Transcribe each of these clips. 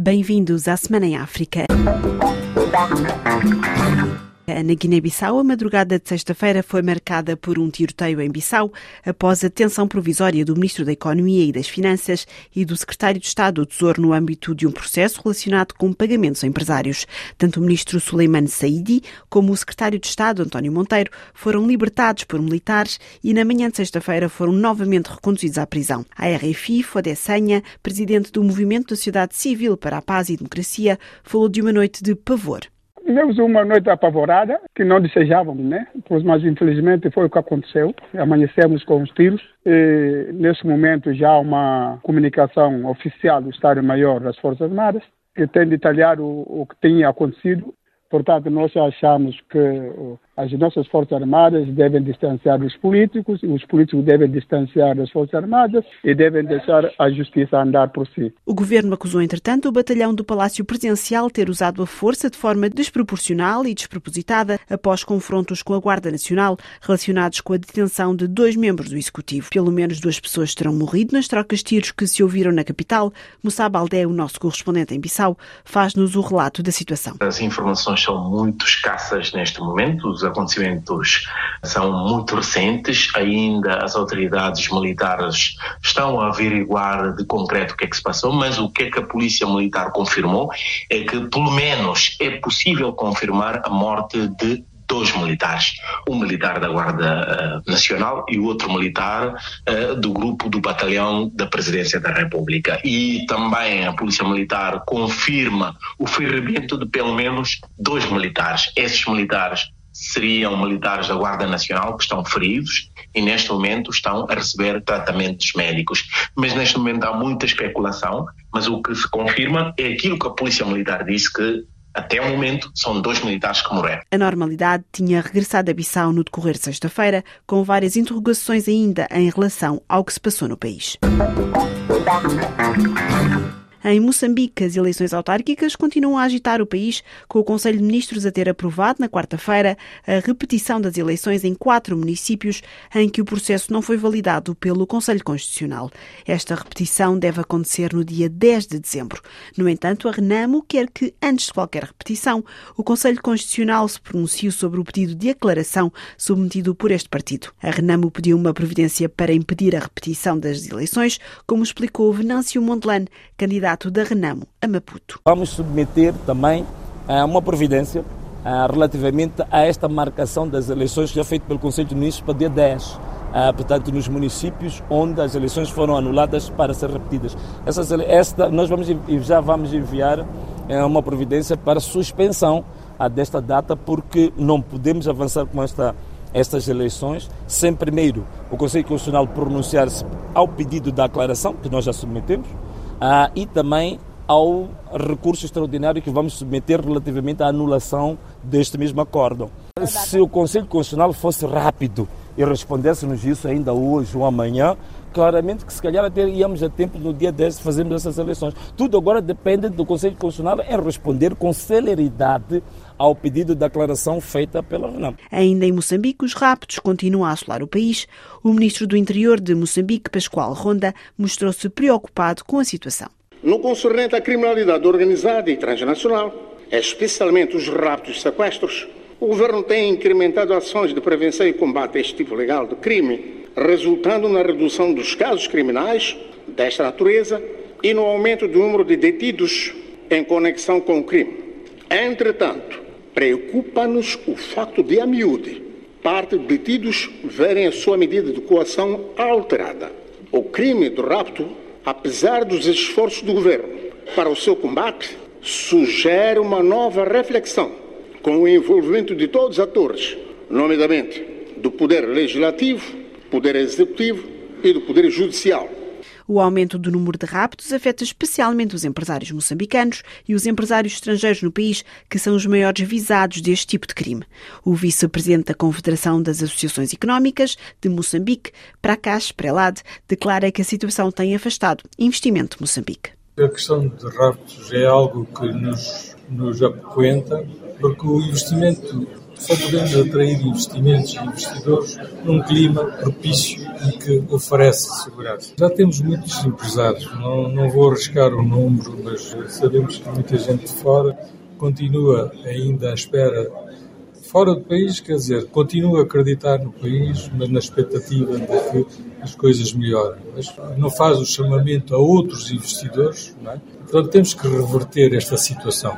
Bem-vindos à Semana em África. Na Guiné-Bissau, a madrugada de sexta-feira foi marcada por um tiroteio em Bissau após a detenção provisória do Ministro da Economia e das Finanças e do Secretário de Estado do Tesouro no âmbito de um processo relacionado com pagamentos a empresários. Tanto o Ministro Suleiman Saidi como o Secretário de Estado, António Monteiro, foram libertados por militares e na manhã de sexta-feira foram novamente reconduzidos à prisão. A RFI, Fodé Senha, presidente do Movimento da Sociedade Civil para a Paz e Democracia, falou de uma noite de pavor. Tivemos uma noite apavorada, que não desejávamos, né? Mas infelizmente foi o que aconteceu. Amanhecemos com os tiros. E, nesse momento já há uma comunicação oficial do Estado-Maior das Forças Armadas, que tem detalhado o, o que tinha acontecido. Portanto, nós achamos que as nossas Forças Armadas devem distanciar os políticos, os políticos devem distanciar as Forças Armadas e devem deixar a justiça andar por si. O governo acusou, entretanto, o batalhão do Palácio Presidencial ter usado a força de forma desproporcional e despropositada após confrontos com a Guarda Nacional relacionados com a detenção de dois membros do Executivo. Pelo menos duas pessoas terão morrido nas trocas de tiros que se ouviram na capital. Moussa Baldé, o nosso correspondente em Bissau, faz-nos o relato da situação. As informações são muito escassas neste momento. Os acontecimentos são muito recentes, ainda as autoridades militares estão a averiguar de concreto o que é que se passou, mas o que é que a Polícia Militar confirmou é que, pelo menos, é possível confirmar a morte de dois militares, um militar da Guarda uh, Nacional e o outro militar uh, do grupo do batalhão da Presidência da República. E também a Polícia Militar confirma o ferimento de pelo menos dois militares. Esses militares seriam militares da Guarda Nacional que estão feridos e neste momento estão a receber tratamentos médicos. Mas neste momento há muita especulação, mas o que se confirma é aquilo que a Polícia Militar disse que até o momento, são dois militares que morreram. A normalidade tinha regressado a Bissau no decorrer de sexta-feira, com várias interrogações ainda em relação ao que se passou no país. Em Moçambique, as eleições autárquicas continuam a agitar o país, com o Conselho de Ministros a ter aprovado na quarta-feira a repetição das eleições em quatro municípios em que o processo não foi validado pelo Conselho Constitucional. Esta repetição deve acontecer no dia 10 de dezembro. No entanto, a Renamo quer que, antes de qualquer repetição, o Conselho Constitucional se pronuncie sobre o pedido de aclaração submetido por este partido. A Renamo pediu uma providência para impedir a repetição das eleições, como explicou Venâncio Montelan, candidato da Renamo a Maputo. Vamos submeter também a uma providência relativamente a esta marcação das eleições que já feita pelo Conselho de Ministros para dia 10. portanto, nos municípios onde as eleições foram anuladas para ser repetidas. Essas, esta, nós vamos, já vamos enviar uma providência para suspensão desta data, porque não podemos avançar com esta estas eleições sem primeiro o Conselho Constitucional pronunciar-se ao pedido da aclaração, que nós já submetemos, ah, e também ao recurso extraordinário que vamos submeter relativamente à anulação deste mesmo acordo. Se o Conselho Constitucional fosse rápido e respondesse-nos isso ainda hoje ou amanhã, claramente que se calhar até íamos a tempo no dia 10 de fazermos essas eleições. Tudo agora depende do Conselho Constitucional em responder com celeridade ao pedido de declaração feita pela RENAM. Ainda em Moçambique, os raptos continuam a assolar o país. O ministro do Interior de Moçambique, Pascoal Ronda, mostrou-se preocupado com a situação. No concernente à criminalidade organizada e transnacional, especialmente os raptos e sequestros, o governo tem incrementado ações de prevenção e combate a este tipo legal de crime, resultando na redução dos casos criminais desta natureza e no aumento do número de detidos em conexão com o crime. Entretanto, Preocupa-nos o facto de, a miúde, parte de detidos verem a sua medida de coação alterada. O crime do rapto, apesar dos esforços do governo para o seu combate, sugere uma nova reflexão com o envolvimento de todos os atores, nomeadamente do Poder Legislativo, Poder Executivo e do Poder Judicial o aumento do número de raptos afeta especialmente os empresários moçambicanos e os empresários estrangeiros no país, que são os maiores visados deste tipo de crime. O vice-presidente da Confederação das Associações Económicas de Moçambique, Prakash Prelad, declara que a situação tem afastado investimento de Moçambique. A questão de raptos é algo que nos, nos apoquenta, porque o investimento podemos atrair investimentos e investidores num clima propício e que oferece segurança. Já temos muitos empresários, não, não vou arriscar o número, mas sabemos que muita gente de fora continua ainda à espera fora do país, quer dizer, continua a acreditar no país, mas na expectativa de que as coisas melhorem. Mas não faz o chamamento a outros investidores, não é? Portanto, temos que reverter esta situação.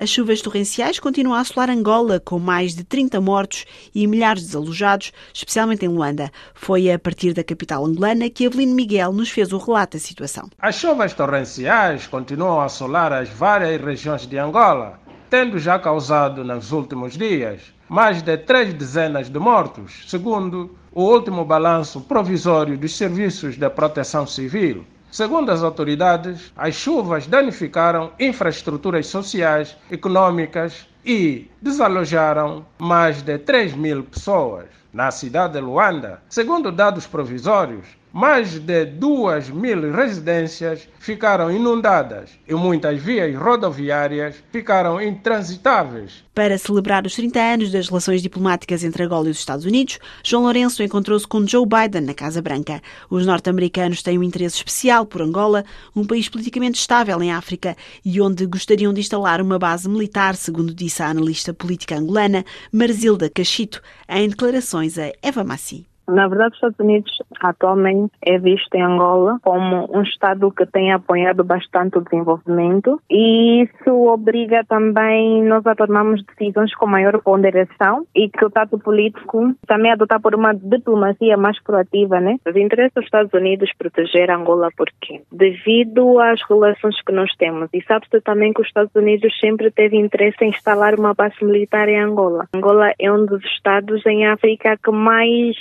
As chuvas torrenciais continuam a assolar Angola, com mais de 30 mortos e milhares de desalojados, especialmente em Luanda. Foi a partir da capital angolana que Avelino Miguel nos fez o relato da situação. As chuvas torrenciais continuam a assolar as várias regiões de Angola, tendo já causado nos últimos dias mais de três dezenas de mortos, segundo o último balanço provisório dos serviços de proteção civil. Segundo as autoridades, as chuvas danificaram infraestruturas sociais, econômicas e desalojaram mais de 3 mil pessoas. Na cidade de Luanda, segundo dados provisórios, mais de duas mil residências ficaram inundadas e muitas vias rodoviárias ficaram intransitáveis. Para celebrar os 30 anos das relações diplomáticas entre Angola e os Estados Unidos, João Lourenço encontrou-se com Joe Biden na Casa Branca. Os norte-americanos têm um interesse especial por Angola, um país politicamente estável em África e onde gostariam de instalar uma base militar, segundo disse a analista política angolana Marzilda Cachito, em declarações a Eva Massi. Na verdade, os Estados Unidos atualmente é visto em Angola como um Estado que tem apoiado bastante o desenvolvimento e isso obriga também nós a tomarmos decisões com maior ponderação e que o tato político também adotar por uma diplomacia mais proativa, né? Os interesses dos Estados Unidos proteger Angola porque devido às relações que nós temos e sabe-se também que os Estados Unidos sempre teve interesse em instalar uma base militar em Angola. Angola é um dos estados em África que mais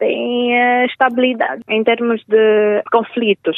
tem uh, estabilidade em termos de conflitos.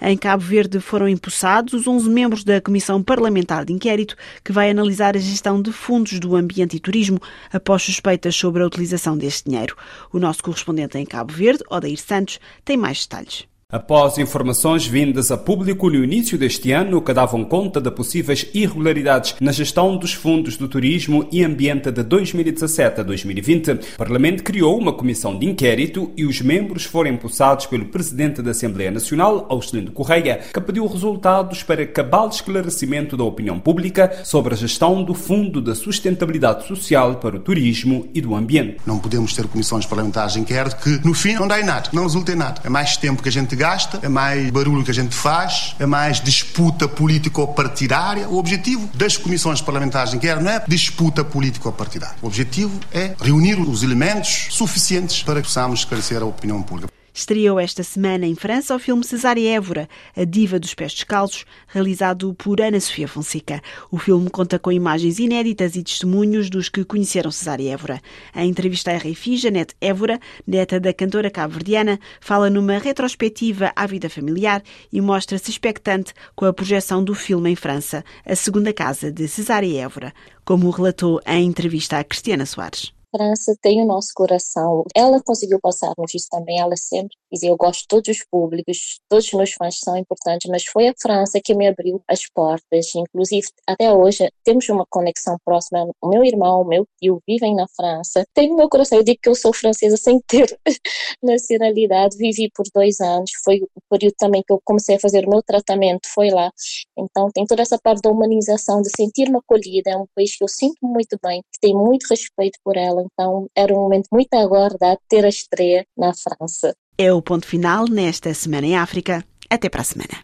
Em Cabo Verde foram impulsados os 11 membros da Comissão Parlamentar de Inquérito que vai analisar a gestão de fundos do ambiente e turismo após suspeitas sobre a utilização deste dinheiro. O nosso correspondente em Cabo Verde, Odair Santos, tem mais detalhes. Após informações vindas a público no início deste ano que davam conta de possíveis irregularidades na gestão dos fundos do turismo e ambiente de 2017 a 2020, o Parlamento criou uma comissão de inquérito e os membros foram impulsados pelo Presidente da Assembleia Nacional, Austelino Correia, que pediu resultados para cabal esclarecimento da opinião pública sobre a gestão do Fundo da Sustentabilidade Social para o Turismo e do Ambiente. Não podemos ter comissões parlamentares de inquérito que, no fim, não dá em nada, não resulta em nada. É mais tempo que a gente gasta, é mais barulho que a gente faz, é mais disputa político-partidária. O objetivo das comissões parlamentares de inquérito não é disputa político-partidária. O objetivo é reunir os elementos suficientes para que possamos esclarecer a opinião pública. Estreou esta semana em França o filme Cesária Évora, a diva dos pés descalços, realizado por Ana Sofia Fonseca. O filme conta com imagens inéditas e testemunhos dos que conheceram Cesária Évora. A entrevista à RFI, Janete Évora, neta da cantora cabo-verdiana, fala numa retrospectiva à vida familiar e mostra-se expectante com a projeção do filme em França, a segunda casa de Cesária Évora, como relatou em entrevista a Cristiana Soares. França tem o nosso coração. Ela conseguiu passar-nos isso também. Ela sempre dizia: Eu gosto de todos os públicos, todos os meus fãs são importantes, mas foi a França que me abriu as portas. Inclusive, até hoje, temos uma conexão próxima. O meu irmão, o meu tio vivem na França. Tenho meu coração. Eu digo que eu sou francesa sem ter nacionalidade. Vivi por dois anos. Foi o período também que eu comecei a fazer o meu tratamento. Foi lá. Então, tem toda essa parte da humanização, de sentir-me acolhida. É um país que eu sinto muito bem, que tenho muito respeito por ela então era um momento muito aguardado ter a estreia na França. É o ponto final nesta Semana em África. Até para a semana.